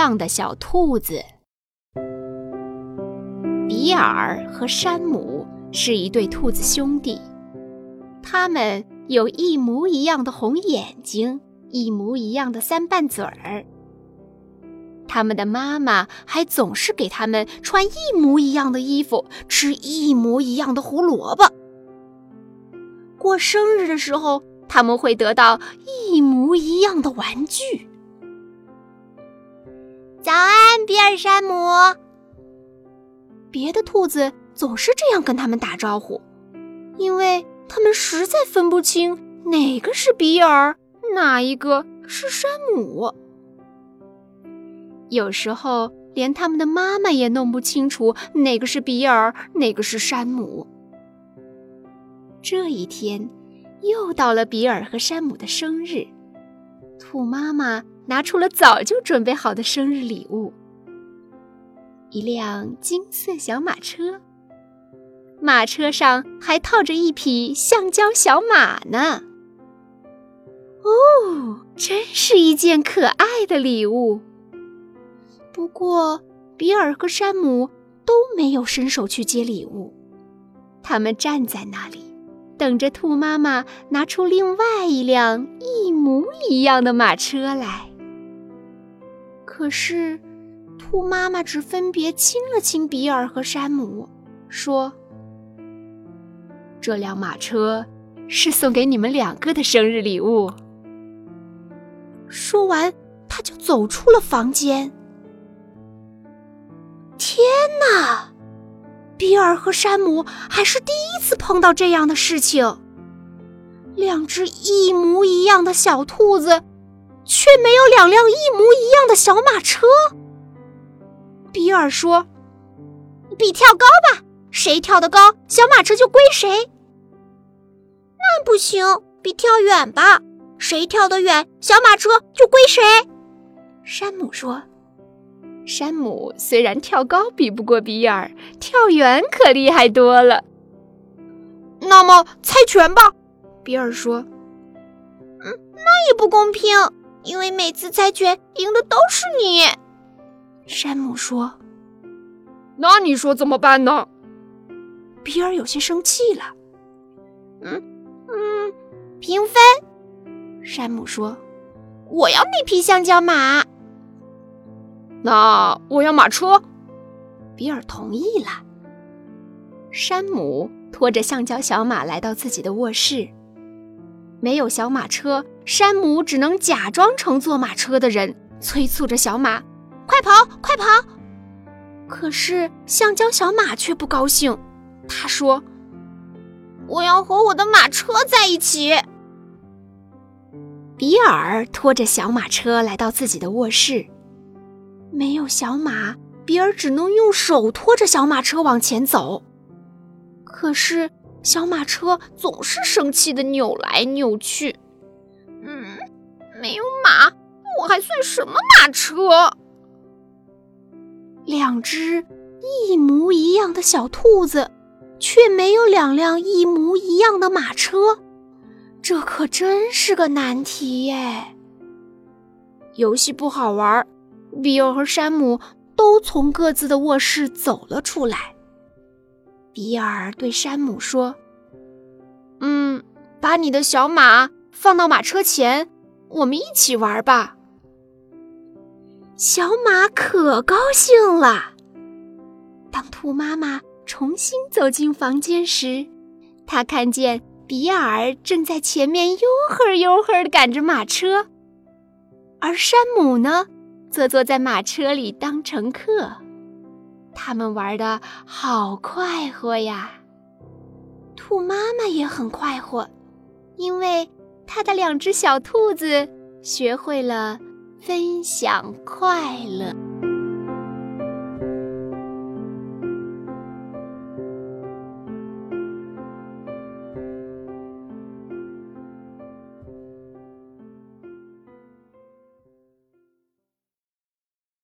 样的小兔子。比尔和山姆是一对兔子兄弟，他们有一模一样的红眼睛，一模一样的三瓣嘴儿。他们的妈妈还总是给他们穿一模一样的衣服，吃一模一样的胡萝卜。过生日的时候，他们会得到一模一样的玩具。早安，比尔、山姆。别的兔子总是这样跟他们打招呼，因为他们实在分不清哪个是比尔，哪一个是山姆。有时候，连他们的妈妈也弄不清楚哪个是比尔，哪个是山姆。这一天，又到了比尔和山姆的生日，兔妈妈。拿出了早就准备好的生日礼物——一辆金色小马车，马车上还套着一匹橡胶小马呢。哦，真是一件可爱的礼物。不过，比尔和山姆都没有伸手去接礼物，他们站在那里。等着兔妈妈拿出另外一辆一模一样的马车来。可是，兔妈妈只分别亲了亲比尔和山姆，说：“这辆马车是送给你们两个的生日礼物。”说完，他就走出了房间。天哪！比尔和山姆还是第一次碰到这样的事情。两只一模一样的小兔子，却没有两辆一模一样的小马车。比尔说：“比跳高吧，谁跳得高，小马车就归谁。”那不行，比跳远吧，谁跳得远，小马车就归谁。山姆说。山姆虽然跳高比不过比尔，跳远可厉害多了。那么猜拳吧，比尔说。嗯，那也不公平，因为每次猜拳赢的都是你。山姆说。那你说怎么办呢？比尔有些生气了。嗯嗯，平分。山姆说。我要那匹橡胶马。那我要马车，比尔同意了。山姆拖着橡胶小马来到自己的卧室。没有小马车，山姆只能假装成坐马车的人，催促着小马：“快跑，快跑！”可是橡胶小马却不高兴，他说：“我要和我的马车在一起。”比尔拖着小马车来到自己的卧室。没有小马，比尔只能用手拖着小马车往前走。可是小马车总是生气的扭来扭去。嗯，没有马，我还算什么马车？两只一模一样的小兔子，却没有两辆一模一样的马车，这可真是个难题耶！游戏不好玩。比尔和山姆都从各自的卧室走了出来。比尔对山姆说：“嗯，把你的小马放到马车前，我们一起玩吧。”小马可高兴了。当兔妈妈重新走进房间时，她看见比尔正在前面悠呵悠呵地赶着马车，而山姆呢？坐坐在马车里当乘客，他们玩的好快活呀。兔妈妈也很快活，因为他的两只小兔子学会了分享快乐。